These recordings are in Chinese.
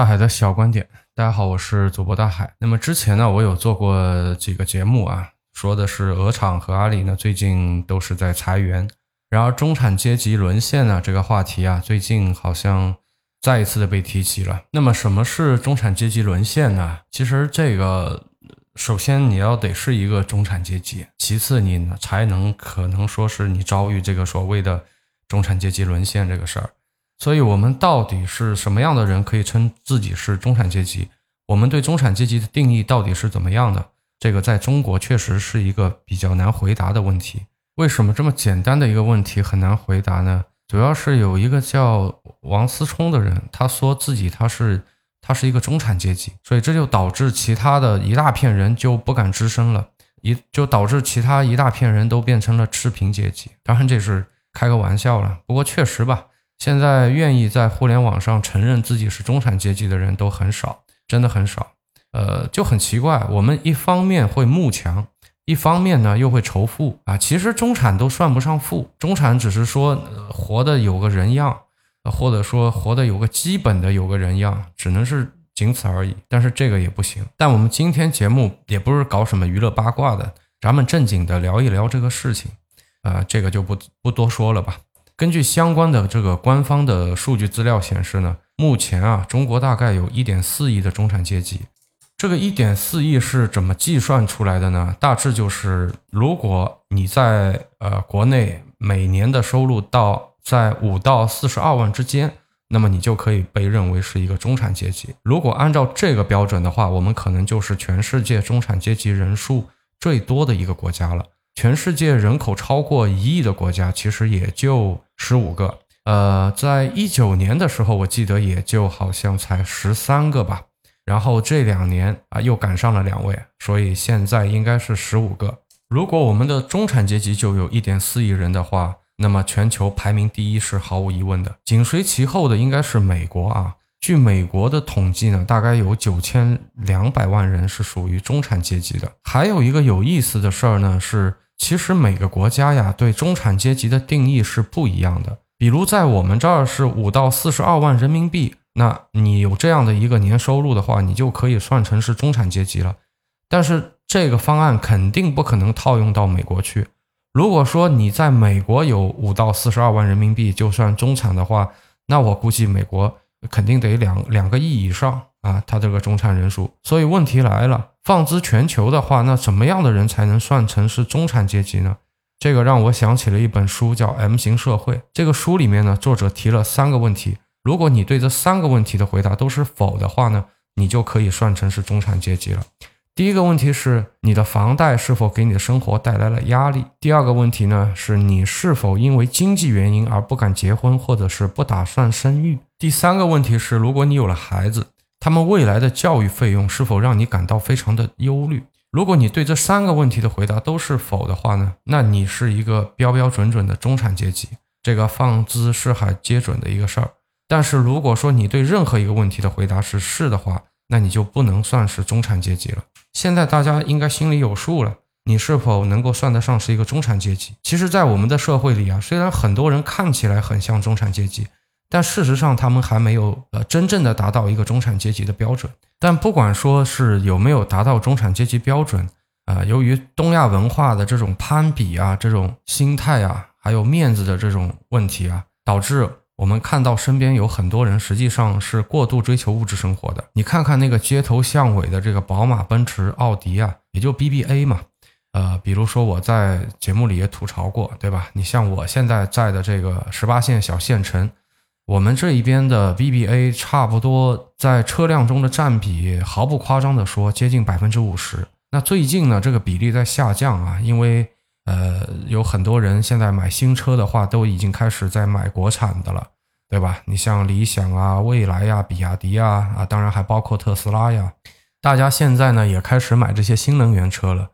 大海的小观点，大家好，我是主播大海。那么之前呢，我有做过几个节目啊，说的是鹅厂和阿里呢最近都是在裁员，然而中产阶级沦陷呢这个话题啊，最近好像再一次的被提起了。那么什么是中产阶级沦陷呢？其实这个首先你要得是一个中产阶级，其次你才能可能说是你遭遇这个所谓的中产阶级沦陷这个事儿。所以，我们到底是什么样的人可以称自己是中产阶级？我们对中产阶级的定义到底是怎么样的？这个在中国确实是一个比较难回答的问题。为什么这么简单的一个问题很难回答呢？主要是有一个叫王思聪的人，他说自己他是他是一个中产阶级，所以这就导致其他的一大片人就不敢吱声了，一就导致其他一大片人都变成了赤贫阶级。当然这是开个玩笑了，不过确实吧。现在愿意在互联网上承认自己是中产阶级的人都很少，真的很少。呃，就很奇怪，我们一方面会慕强，一方面呢又会仇富啊。其实中产都算不上富，中产只是说活的有个人样，或者说活的有个基本的有个人样，只能是仅此而已。但是这个也不行。但我们今天节目也不是搞什么娱乐八卦的，咱们正经的聊一聊这个事情，啊，这个就不不多说了吧。根据相关的这个官方的数据资料显示呢，目前啊，中国大概有一点四亿的中产阶级。这个一点四亿是怎么计算出来的呢？大致就是，如果你在呃国内每年的收入到在五到四十二万之间，那么你就可以被认为是一个中产阶级。如果按照这个标准的话，我们可能就是全世界中产阶级人数最多的一个国家了。全世界人口超过一亿的国家，其实也就十五个。呃，在一九年的时候，我记得也就好像才十三个吧。然后这两年啊，又赶上了两位，所以现在应该是十五个。如果我们的中产阶级就有一点四亿人的话，那么全球排名第一是毫无疑问的。紧随其后的应该是美国啊。据美国的统计呢，大概有九千两百万人是属于中产阶级的。还有一个有意思的事儿呢是。其实每个国家呀，对中产阶级的定义是不一样的。比如在我们这儿是五到四十二万人民币，那你有这样的一个年收入的话，你就可以算成是中产阶级了。但是这个方案肯定不可能套用到美国去。如果说你在美国有五到四十二万人民币就算中产的话，那我估计美国肯定得两两个亿以上。啊，他这个中产人数，所以问题来了，放之全球的话，那什么样的人才能算成是中产阶级呢？这个让我想起了一本书，叫《M 型社会》。这个书里面呢，作者提了三个问题，如果你对这三个问题的回答都是否的话呢，你就可以算成是中产阶级了。第一个问题是你的房贷是否给你的生活带来了压力？第二个问题呢，是你是否因为经济原因而不敢结婚，或者是不打算生育？第三个问题是，如果你有了孩子。他们未来的教育费用是否让你感到非常的忧虑？如果你对这三个问题的回答都是否的话呢？那你是一个标标准准的中产阶级，这个放之四海皆准的一个事儿。但是如果说你对任何一个问题的回答是是的话，那你就不能算是中产阶级了。现在大家应该心里有数了，你是否能够算得上是一个中产阶级？其实，在我们的社会里啊，虽然很多人看起来很像中产阶级。但事实上，他们还没有呃真正的达到一个中产阶级的标准。但不管说是有没有达到中产阶级标准，啊，由于东亚文化的这种攀比啊、这种心态啊，还有面子的这种问题啊，导致我们看到身边有很多人实际上是过度追求物质生活的。你看看那个街头巷尾的这个宝马、奔驰、奥迪啊，也就 BBA 嘛。呃，比如说我在节目里也吐槽过，对吧？你像我现在在的这个十八线小县城。我们这一边的 BBA 差不多在车辆中的占比，毫不夸张的说，接近百分之五十。那最近呢，这个比例在下降啊，因为呃，有很多人现在买新车的话，都已经开始在买国产的了，对吧？你像理想啊、蔚来呀、比亚迪啊，啊，当然还包括特斯拉呀，大家现在呢也开始买这些新能源车了。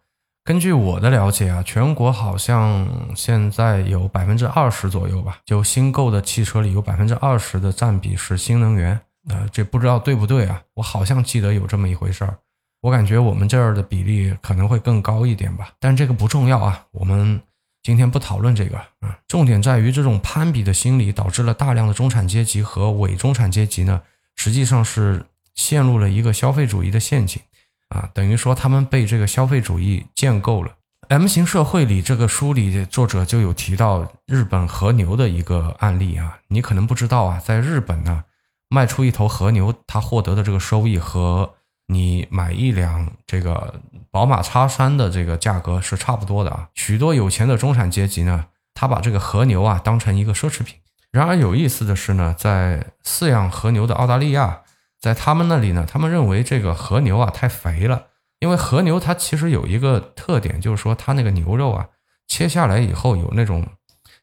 根据我的了解啊，全国好像现在有百分之二十左右吧，就新购的汽车里有百分之二十的占比是新能源。呃，这不知道对不对啊？我好像记得有这么一回事儿。我感觉我们这儿的比例可能会更高一点吧，但这个不重要啊。我们今天不讨论这个啊，重点在于这种攀比的心理导致了大量的中产阶级和伪中产阶级呢，实际上是陷入了一个消费主义的陷阱啊，等于说他们被这个消费主义建构了。M 型社会里这个书里作者就有提到日本和牛的一个案例啊，你可能不知道啊，在日本呢，卖出一头和牛，他获得的这个收益和你买一辆这个宝马叉三的这个价格是差不多的啊。许多有钱的中产阶级呢，他把这个和牛啊当成一个奢侈品。然而有意思的是呢，在饲养和牛的澳大利亚，在他们那里呢，他们认为这个和牛啊太肥了。因为和牛它其实有一个特点，就是说它那个牛肉啊，切下来以后有那种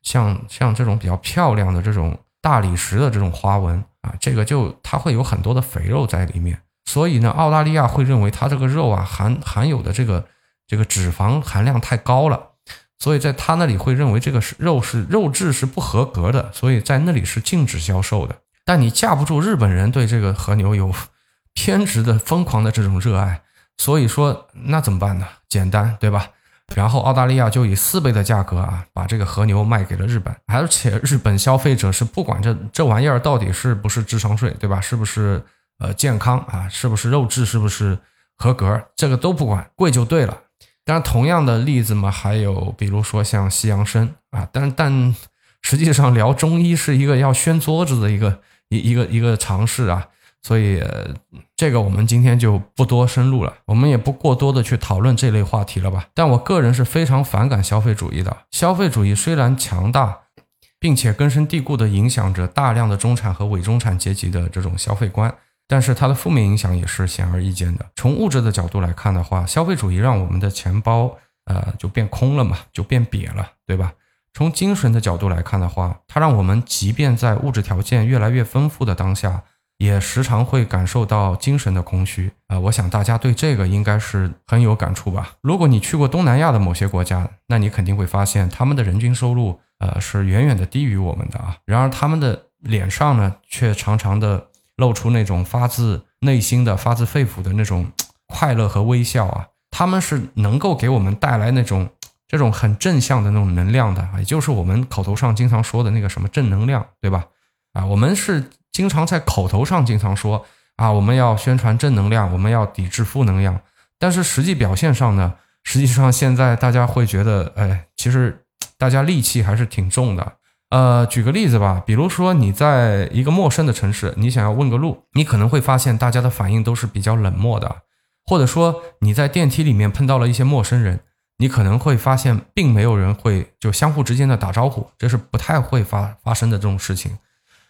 像像这种比较漂亮的这种大理石的这种花纹啊，这个就它会有很多的肥肉在里面，所以呢，澳大利亚会认为它这个肉啊含含有的这个这个脂肪含量太高了，所以在他那里会认为这个是肉是肉质是不合格的，所以在那里是禁止销售的。但你架不住日本人对这个和牛有偏执的疯狂的这种热爱。所以说，那怎么办呢？简单，对吧？然后澳大利亚就以四倍的价格啊，把这个和牛卖给了日本，而且日本消费者是不管这这玩意儿到底是不是智商税，对吧？是不是呃健康啊？是不是肉质是不是合格？这个都不管，贵就对了。当然，同样的例子嘛，还有比如说像西洋参啊，但但实际上聊中医是一个要掀桌子的一个一一个一个尝试啊。所以这个我们今天就不多深入了，我们也不过多的去讨论这类话题了吧。但我个人是非常反感消费主义的。消费主义虽然强大，并且根深蒂固地影响着大量的中产和伪中产阶级的这种消费观，但是它的负面影响也是显而易见的。从物质的角度来看的话，消费主义让我们的钱包呃就变空了嘛，就变瘪了，对吧？从精神的角度来看的话，它让我们即便在物质条件越来越丰富的当下。也时常会感受到精神的空虚啊！我想大家对这个应该是很有感触吧。如果你去过东南亚的某些国家，那你肯定会发现他们的人均收入呃是远远的低于我们的啊。然而他们的脸上呢，却常常的露出那种发自内心的、发自肺腑的那种快乐和微笑啊。他们是能够给我们带来那种这种很正向的那种能量的，也就是我们口头上经常说的那个什么正能量，对吧？啊，我们是。经常在口头上经常说啊，我们要宣传正能量，我们要抵制负能量。但是实际表现上呢，实际上现在大家会觉得，哎，其实大家戾气还是挺重的。呃，举个例子吧，比如说你在一个陌生的城市，你想要问个路，你可能会发现大家的反应都是比较冷漠的。或者说你在电梯里面碰到了一些陌生人，你可能会发现并没有人会就相互之间的打招呼，这是不太会发发生的这种事情。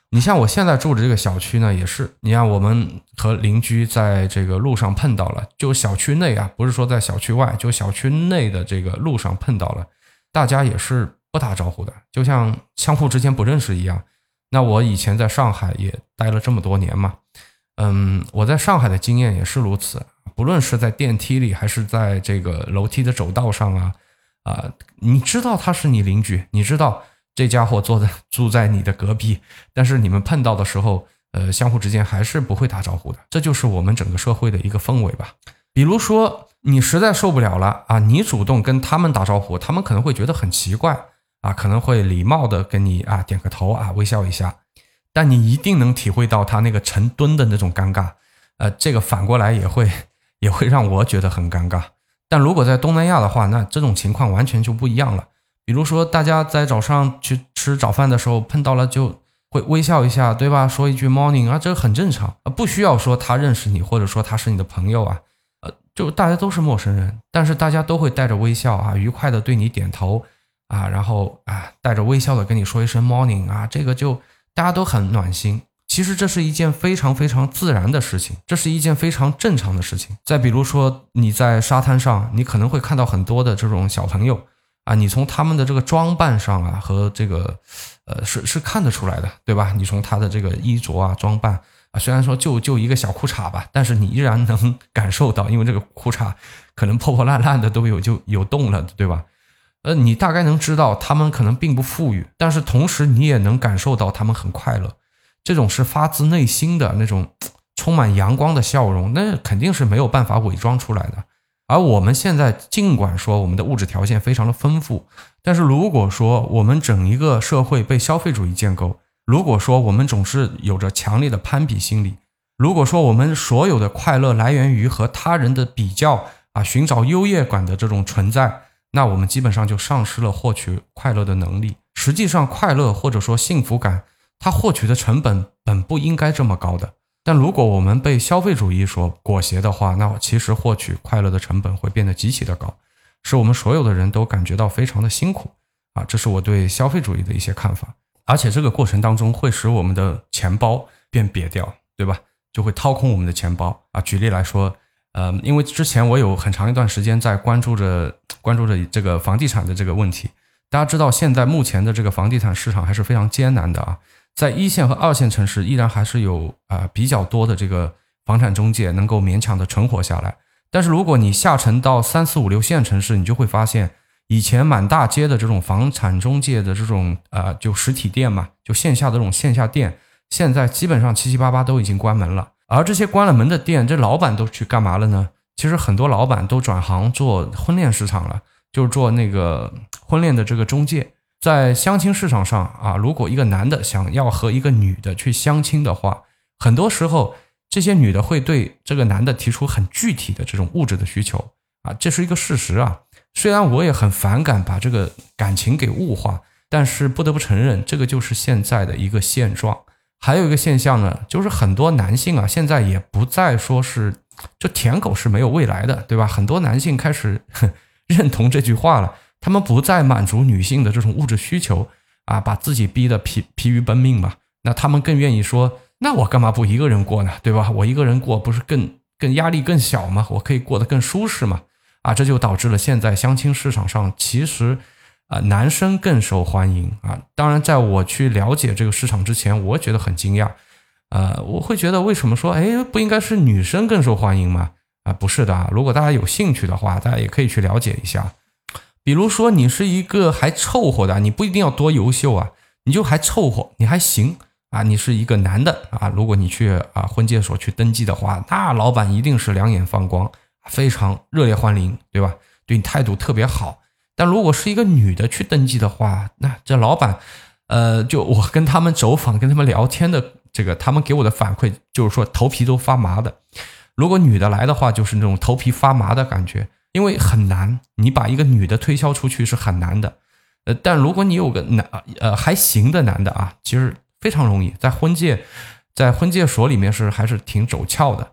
你像我现在住的这个小区呢，也是，你看我们和邻居在这个路上碰到了，就小区内啊，不是说在小区外，就小区内的这个路上碰到了，大家也是不打招呼的，就像相互之间不认识一样。那我以前在上海也待了这么多年嘛，嗯，我在上海的经验也是如此，不论是在电梯里还是在这个楼梯的走道上啊，啊，你知道他是你邻居，你知道。这家伙坐在住在你的隔壁，但是你们碰到的时候，呃，相互之间还是不会打招呼的。这就是我们整个社会的一个氛围吧。比如说，你实在受不了了啊，你主动跟他们打招呼，他们可能会觉得很奇怪啊，可能会礼貌的跟你啊点个头啊，微笑一下。但你一定能体会到他那个成吨的那种尴尬。呃，这个反过来也会也会让我觉得很尴尬。但如果在东南亚的话，那这种情况完全就不一样了。比如说，大家在早上去吃早饭的时候碰到了，就会微笑一下，对吧？说一句 morning 啊，这个很正常啊，不需要说他认识你，或者说他是你的朋友啊，呃，就大家都是陌生人，但是大家都会带着微笑啊，愉快的对你点头啊，然后啊，带着微笑的跟你说一声 morning 啊，这个就大家都很暖心。其实这是一件非常非常自然的事情，这是一件非常正常的事情。再比如说，你在沙滩上，你可能会看到很多的这种小朋友。啊，你从他们的这个装扮上啊，和这个，呃，是是看得出来的，对吧？你从他的这个衣着啊、装扮啊，虽然说就就一个小裤衩吧，但是你依然能感受到，因为这个裤衩可能破破烂烂的都有，就有洞了，对吧？呃，你大概能知道他们可能并不富裕，但是同时你也能感受到他们很快乐，这种是发自内心的那种充满阳光的笑容，那肯定是没有办法伪装出来的。而我们现在尽管说我们的物质条件非常的丰富，但是如果说我们整一个社会被消费主义建构，如果说我们总是有着强烈的攀比心理，如果说我们所有的快乐来源于和他人的比较啊，寻找优越感的这种存在，那我们基本上就丧失了获取快乐的能力。实际上，快乐或者说幸福感，它获取的成本本不应该这么高的。但如果我们被消费主义所裹挟的话，那其实获取快乐的成本会变得极其的高，使我们所有的人都感觉到非常的辛苦啊！这是我对消费主义的一些看法。而且这个过程当中会使我们的钱包变瘪掉，对吧？就会掏空我们的钱包啊！举例来说，呃，因为之前我有很长一段时间在关注着关注着这个房地产的这个问题。大家知道，现在目前的这个房地产市场还是非常艰难的啊！在一线和二线城市，依然还是有啊比较多的这个房产中介能够勉强的存活下来。但是如果你下沉到三四五六线城市，你就会发现，以前满大街的这种房产中介的这种啊就实体店嘛，就线下的这种线下店。现在基本上七七八八都已经关门了，而这些关了门的店，这老板都去干嘛了呢？其实很多老板都转行做婚恋市场了，就是做那个婚恋的这个中介。在相亲市场上啊，如果一个男的想要和一个女的去相亲的话，很多时候这些女的会对这个男的提出很具体的这种物质的需求啊，这是一个事实啊。虽然我也很反感把这个感情给物化，但是不得不承认，这个就是现在的一个现状。还有一个现象呢，就是很多男性啊，现在也不再说是就舔狗是没有未来的，对吧？很多男性开始 认同这句话了，他们不再满足女性的这种物质需求啊，把自己逼得疲疲于奔命嘛。那他们更愿意说，那我干嘛不一个人过呢？对吧？我一个人过不是更更压力更小吗？我可以过得更舒适嘛？啊，这就导致了现在相亲市场上其实。啊，男生更受欢迎啊！当然，在我去了解这个市场之前，我觉得很惊讶。呃，我会觉得为什么说，哎，不应该是女生更受欢迎吗？啊，不是的啊！如果大家有兴趣的话，大家也可以去了解一下。比如说，你是一个还凑合的，你不一定要多优秀啊，你就还凑合，你还行啊。你是一个男的啊，如果你去啊婚介所去登记的话，那老板一定是两眼放光，非常热烈欢迎，对吧？对你态度特别好。但如果是一个女的去登记的话，那这老板，呃，就我跟他们走访、跟他们聊天的这个，他们给我的反馈就是说头皮都发麻的。如果女的来的话，就是那种头皮发麻的感觉，因为很难，你把一个女的推销出去是很难的。呃，但如果你有个男，呃，还行的男的啊，其实非常容易，在婚介，在婚介所里面是还是挺走俏的。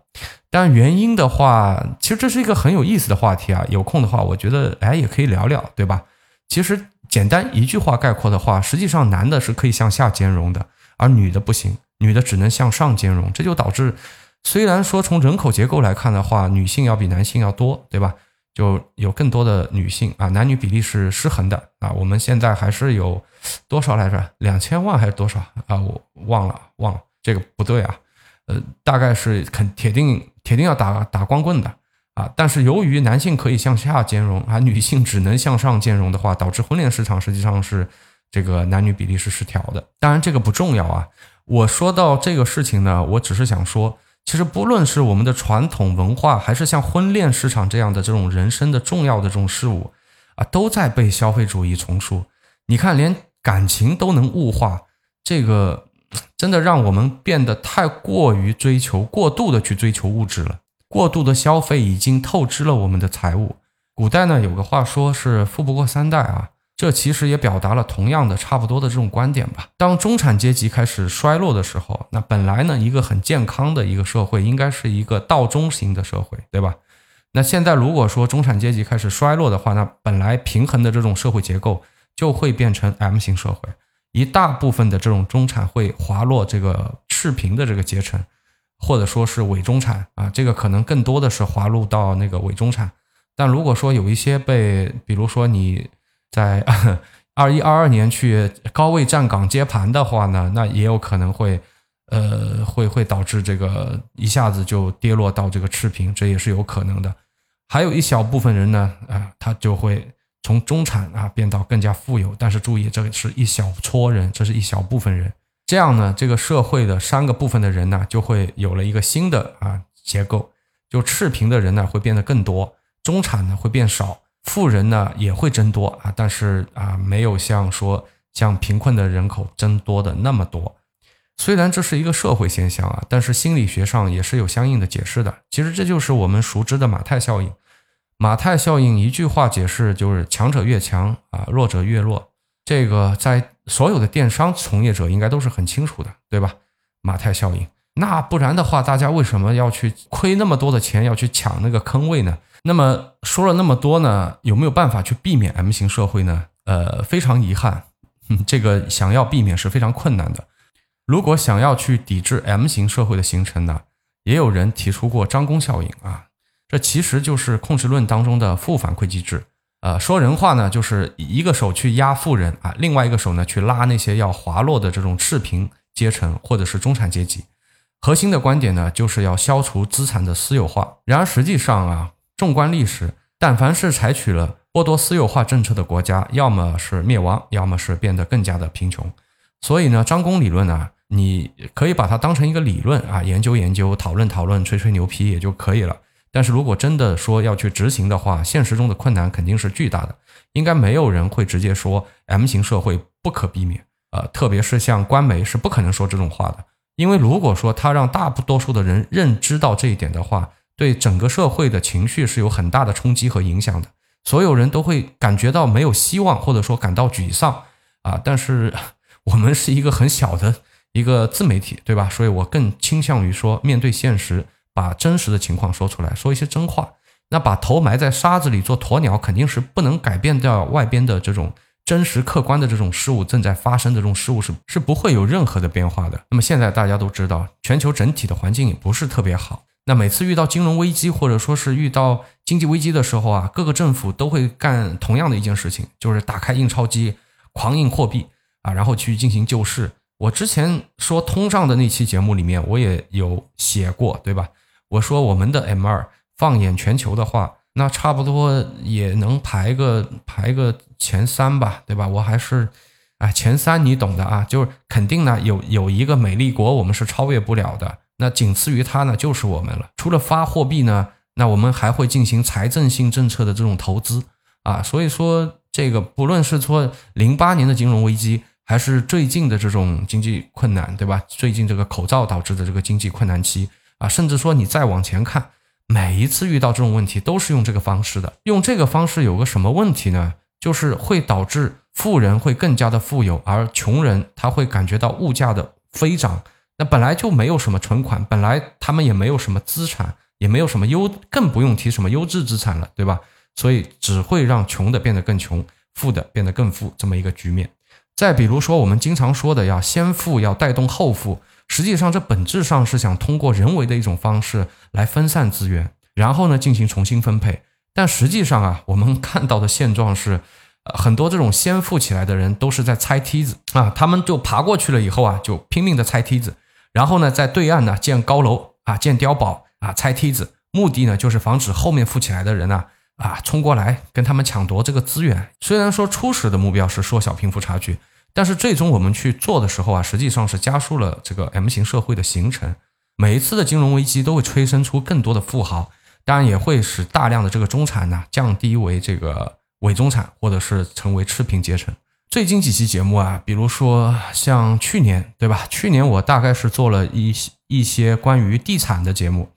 但原因的话，其实这是一个很有意思的话题啊。有空的话，我觉得哎也可以聊聊，对吧？其实简单一句话概括的话，实际上男的是可以向下兼容的，而女的不行，女的只能向上兼容。这就导致，虽然说从人口结构来看的话，女性要比男性要多，对吧？就有更多的女性啊，男女比例是失衡的啊。我们现在还是有多少来着？两千万还是多少啊？我忘了，忘了，这个不对啊。呃，大概是肯铁定铁定要打打光棍的啊！但是由于男性可以向下兼容，而女性只能向上兼容的话，导致婚恋市场实际上是这个男女比例是失调的。当然这个不重要啊！我说到这个事情呢，我只是想说，其实不论是我们的传统文化，还是像婚恋市场这样的这种人生的重要的这种事物啊，都在被消费主义重塑。你看，连感情都能物化，这个。真的让我们变得太过于追求、过度的去追求物质了，过度的消费已经透支了我们的财物。古代呢有个话说是“富不过三代”啊，这其实也表达了同样的、差不多的这种观点吧。当中产阶级开始衰落的时候，那本来呢一个很健康的一个社会应该是一个倒中型的社会，对吧？那现在如果说中产阶级开始衰落的话，那本来平衡的这种社会结构就会变成 M 型社会。一大部分的这种中产会滑落这个赤贫的这个阶层，或者说是伪中产啊，这个可能更多的是滑入到那个伪中产。但如果说有一些被，比如说你在 二一二二年去高位站岗接盘的话呢，那也有可能会，呃，会会导致这个一下子就跌落到这个赤贫，这也是有可能的。还有一小部分人呢，啊，他就会。从中产啊变到更加富有，但是注意，这是一小撮人，这是一小部分人。这样呢，这个社会的三个部分的人呢，就会有了一个新的啊结构，就赤贫的人呢会变得更多，中产呢会变少，富人呢也会增多啊，但是啊没有像说像贫困的人口增多的那么多。虽然这是一个社会现象啊，但是心理学上也是有相应的解释的。其实这就是我们熟知的马太效应。马太效应一句话解释就是强者越强啊，弱者越弱。这个在所有的电商从业者应该都是很清楚的，对吧？马太效应。那不然的话，大家为什么要去亏那么多的钱要去抢那个坑位呢？那么说了那么多呢，有没有办法去避免 M 型社会呢？呃，非常遗憾，这个想要避免是非常困难的。如果想要去抵制 M 型社会的形成呢，也有人提出过张弓效应啊，这其实就是控制论当中的负反馈机制。呃，说人话呢，就是一个手去压富人啊，另外一个手呢去拉那些要滑落的这种赤贫阶层或者是中产阶级。核心的观点呢，就是要消除资产的私有化。然而实际上啊，纵观历史，但凡是采取了剥夺私有化政策的国家，要么是灭亡，要么是变得更加的贫穷。所以呢，张公理论呢，你可以把它当成一个理论啊，研究研究，讨论讨论，吹吹牛皮也就可以了。但是如果真的说要去执行的话，现实中的困难肯定是巨大的。应该没有人会直接说 M 型社会不可避免，呃，特别是像官媒是不可能说这种话的。因为如果说他让大部多数的人认知到这一点的话，对整个社会的情绪是有很大的冲击和影响的。所有人都会感觉到没有希望，或者说感到沮丧啊。但是。我们是一个很小的一个自媒体，对吧？所以我更倾向于说，面对现实，把真实的情况说出来，说一些真话。那把头埋在沙子里做鸵鸟，肯定是不能改变掉外边的这种真实客观的这种事物正在发生的这种事物是是不会有任何的变化的。那么现在大家都知道，全球整体的环境也不是特别好。那每次遇到金融危机或者说是遇到经济危机的时候啊，各个政府都会干同样的一件事情，就是打开印钞机，狂印货币。啊，然后去进行救市。我之前说通胀的那期节目里面，我也有写过，对吧？我说我们的 M 二放眼全球的话，那差不多也能排个排个前三吧，对吧？我还是，哎，前三你懂的啊，就是肯定呢有有一个美丽国我们是超越不了的，那仅次于它呢就是我们了。除了发货币呢，那我们还会进行财政性政策的这种投资啊，所以说这个不论是说零八年的金融危机。还是最近的这种经济困难，对吧？最近这个口罩导致的这个经济困难期啊，甚至说你再往前看，每一次遇到这种问题都是用这个方式的。用这个方式有个什么问题呢？就是会导致富人会更加的富有，而穷人他会感觉到物价的飞涨。那本来就没有什么存款，本来他们也没有什么资产，也没有什么优，更不用提什么优质资产了，对吧？所以只会让穷的变得更穷，富的变得更富，这么一个局面。再比如说，我们经常说的要先富要带动后富，实际上这本质上是想通过人为的一种方式来分散资源，然后呢进行重新分配。但实际上啊，我们看到的现状是，呃，很多这种先富起来的人都是在拆梯子啊，他们就爬过去了以后啊，就拼命的拆梯子，然后呢在对岸呢建高楼啊，建碉堡啊，拆梯子，目的呢就是防止后面富起来的人呢。啊冲过来跟他们抢夺这个资源。虽然说初始的目标是缩小贫富差距。但是最终我们去做的时候啊，实际上是加速了这个 M 型社会的形成。每一次的金融危机都会催生出更多的富豪，当然也会使大量的这个中产呢降低为这个伪中产，或者是成为赤贫阶层。最近几期节目啊，比如说像去年对吧？去年我大概是做了一一些关于地产的节目，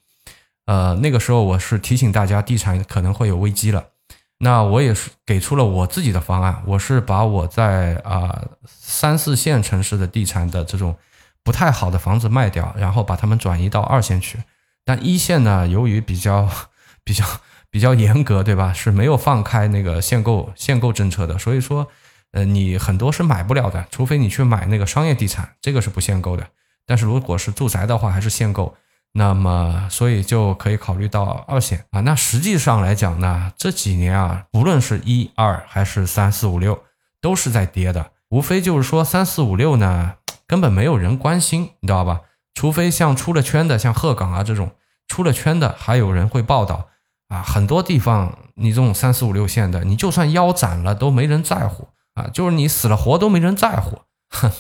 呃，那个时候我是提醒大家地产可能会有危机了。那我也是给出了我自己的方案，我是把我在啊三四线城市的地产的这种不太好的房子卖掉，然后把他们转移到二线去。但一线呢，由于比较比较比较严格，对吧？是没有放开那个限购限购政策的，所以说，呃，你很多是买不了的，除非你去买那个商业地产，这个是不限购的。但是如果是住宅的话，还是限购。那么，所以就可以考虑到二线啊。那实际上来讲呢，这几年啊，不论是一二还是三四五六，都是在跌的。无非就是说三四五六呢，根本没有人关心，你知道吧？除非像出了圈的，像鹤岗啊这种出了圈的，还有人会报道啊。很多地方你这种三四五六线的，你就算腰斩了都没人在乎啊，就是你死了活都没人在乎。哼，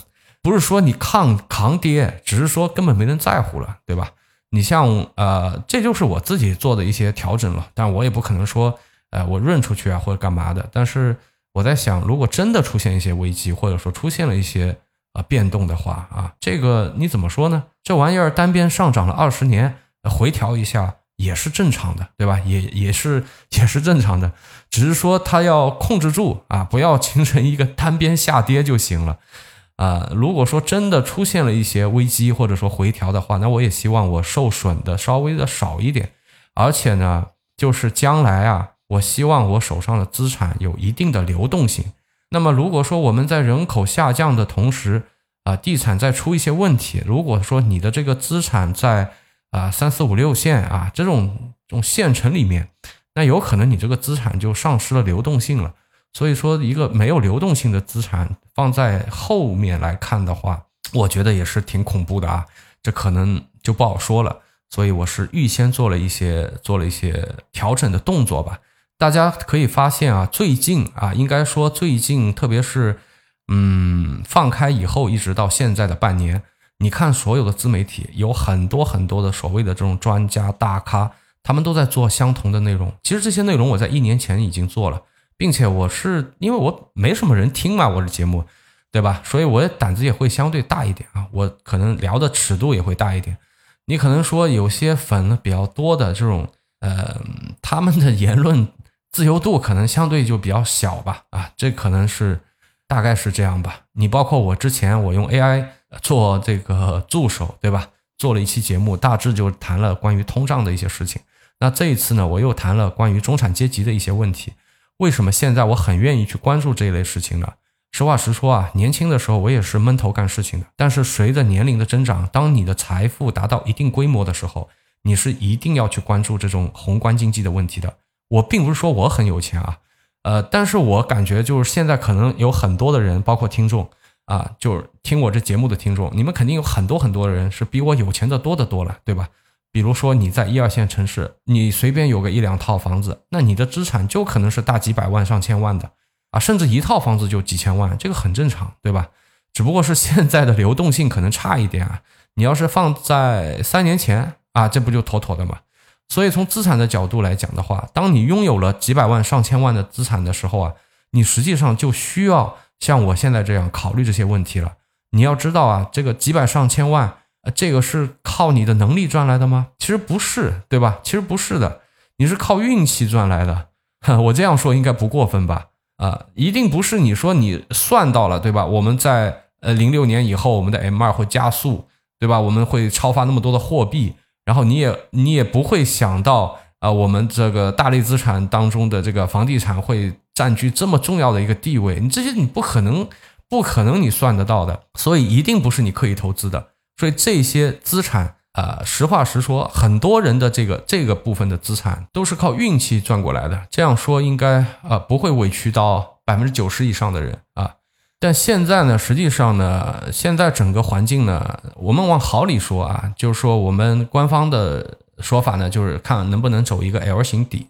不是说你抗扛跌，只是说根本没人在乎了，对吧？你像呃，这就是我自己做的一些调整了，但我也不可能说，呃，我润出去啊或者干嘛的。但是我在想，如果真的出现一些危机，或者说出现了一些啊变动的话啊，这个你怎么说呢？这玩意儿单边上涨了二十年，回调一下也是正常的，对吧？也也是也是正常的，只是说它要控制住啊，不要形成一个单边下跌就行了。啊，如果说真的出现了一些危机或者说回调的话，那我也希望我受损的稍微的少一点，而且呢，就是将来啊，我希望我手上的资产有一定的流动性。那么如果说我们在人口下降的同时，啊，地产再出一些问题，如果说你的这个资产在啊三四五六线啊这种这种县城里面，那有可能你这个资产就丧失了流动性了。所以说，一个没有流动性的资产放在后面来看的话，我觉得也是挺恐怖的啊。这可能就不好说了。所以我是预先做了一些做了一些调整的动作吧。大家可以发现啊，最近啊，应该说最近，特别是嗯放开以后，一直到现在的半年，你看所有的自媒体有很多很多的所谓的这种专家大咖，他们都在做相同的内容。其实这些内容我在一年前已经做了。并且我是因为我没什么人听嘛，我的节目，对吧？所以我的胆子也会相对大一点啊，我可能聊的尺度也会大一点。你可能说有些粉比较多的这种，呃，他们的言论自由度可能相对就比较小吧，啊，这可能是大概是这样吧。你包括我之前我用 AI 做这个助手，对吧？做了一期节目，大致就谈了关于通胀的一些事情。那这一次呢，我又谈了关于中产阶级的一些问题。为什么现在我很愿意去关注这一类事情呢？实话实说啊，年轻的时候我也是闷头干事情的。但是随着年龄的增长，当你的财富达到一定规模的时候，你是一定要去关注这种宏观经济的问题的。我并不是说我很有钱啊，呃，但是我感觉就是现在可能有很多的人，包括听众啊，就是听我这节目的听众，你们肯定有很多很多的人是比我有钱的多的多了，对吧？比如说你在一二线城市，你随便有个一两套房子，那你的资产就可能是大几百万、上千万的啊，甚至一套房子就几千万，这个很正常，对吧？只不过是现在的流动性可能差一点啊。你要是放在三年前啊，这不就妥妥的吗？所以从资产的角度来讲的话，当你拥有了几百万、上千万的资产的时候啊，你实际上就需要像我现在这样考虑这些问题了。你要知道啊，这个几百上千万。呃，这个是靠你的能力赚来的吗？其实不是，对吧？其实不是的，你是靠运气赚来的。我这样说应该不过分吧？啊，一定不是你说你算到了，对吧？我们在呃零六年以后，我们的 M 二会加速，对吧？我们会超发那么多的货币，然后你也你也不会想到啊，我们这个大类资产当中的这个房地产会占据这么重要的一个地位。你这些你不可能，不可能你算得到的，所以一定不是你刻意投资的。所以这些资产啊，实话实说，很多人的这个这个部分的资产都是靠运气赚过来的。这样说应该啊不会委屈到百分之九十以上的人啊。但现在呢，实际上呢，现在整个环境呢，我们往好里说啊，就是说我们官方的说法呢，就是看能不能走一个 L 型底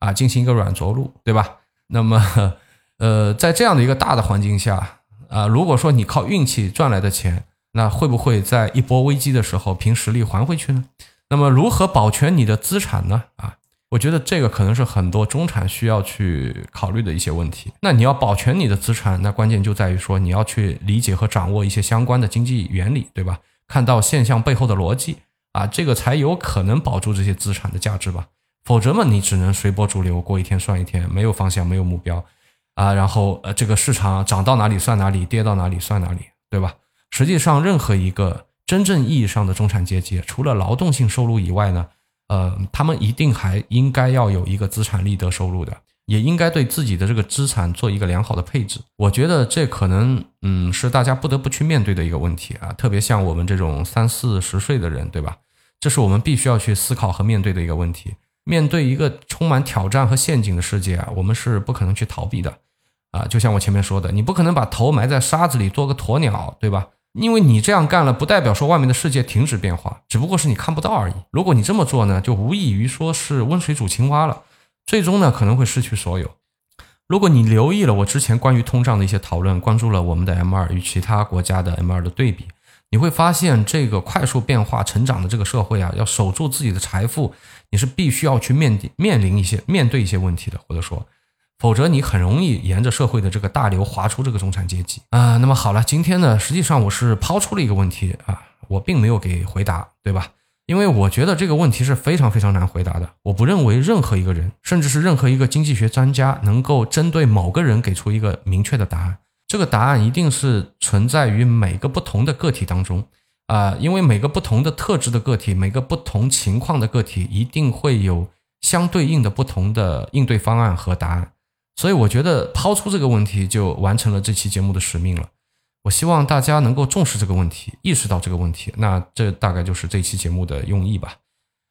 啊，进行一个软着陆，对吧？那么呃，在这样的一个大的环境下啊，如果说你靠运气赚来的钱，那会不会在一波危机的时候凭实力还回去呢？那么如何保全你的资产呢？啊，我觉得这个可能是很多中产需要去考虑的一些问题。那你要保全你的资产，那关键就在于说你要去理解和掌握一些相关的经济原理，对吧？看到现象背后的逻辑啊，这个才有可能保住这些资产的价值吧。否则嘛，你只能随波逐流，过一天算一天，没有方向，没有目标啊。然后呃，这个市场涨到哪里算哪里，跌到哪里算哪里，对吧？实际上，任何一个真正意义上的中产阶级，除了劳动性收入以外呢，呃，他们一定还应该要有一个资产利得收入的，也应该对自己的这个资产做一个良好的配置。我觉得这可能，嗯，是大家不得不去面对的一个问题啊。特别像我们这种三四十岁的人，对吧？这是我们必须要去思考和面对的一个问题。面对一个充满挑战和陷阱的世界啊，我们是不可能去逃避的啊。就像我前面说的，你不可能把头埋在沙子里做个鸵鸟，对吧？因为你这样干了，不代表说外面的世界停止变化，只不过是你看不到而已。如果你这么做呢，就无异于说是温水煮青蛙了，最终呢可能会失去所有。如果你留意了我之前关于通胀的一些讨论，关注了我们的 M 二与其他国家的 M 二的对比，你会发现这个快速变化成长的这个社会啊，要守住自己的财富，你是必须要去面面临一些面对一些问题的，或者说，否则你很容易沿着社会的这个大流滑出这个中产阶级啊。那么好了，今天呢，实际上我是抛出了一个问题啊，我并没有给回答，对吧？因为我觉得这个问题是非常非常难回答的。我不认为任何一个人，甚至是任何一个经济学专家，能够针对某个人给出一个明确的答案。这个答案一定是存在于每个不同的个体当中啊，因为每个不同的特质的个体，每个不同情况的个体，一定会有相对应的不同的应对方案和答案。所以我觉得抛出这个问题就完成了这期节目的使命了。我希望大家能够重视这个问题，意识到这个问题。那这大概就是这期节目的用意吧。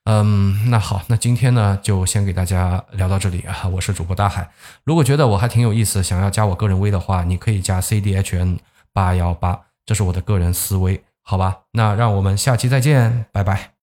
嗯，那好，那今天呢就先给大家聊到这里啊。我是主播大海，如果觉得我还挺有意思，想要加我个人微的话，你可以加 C D H N 八幺八，这是我的个人思维，好吧？那让我们下期再见，拜拜。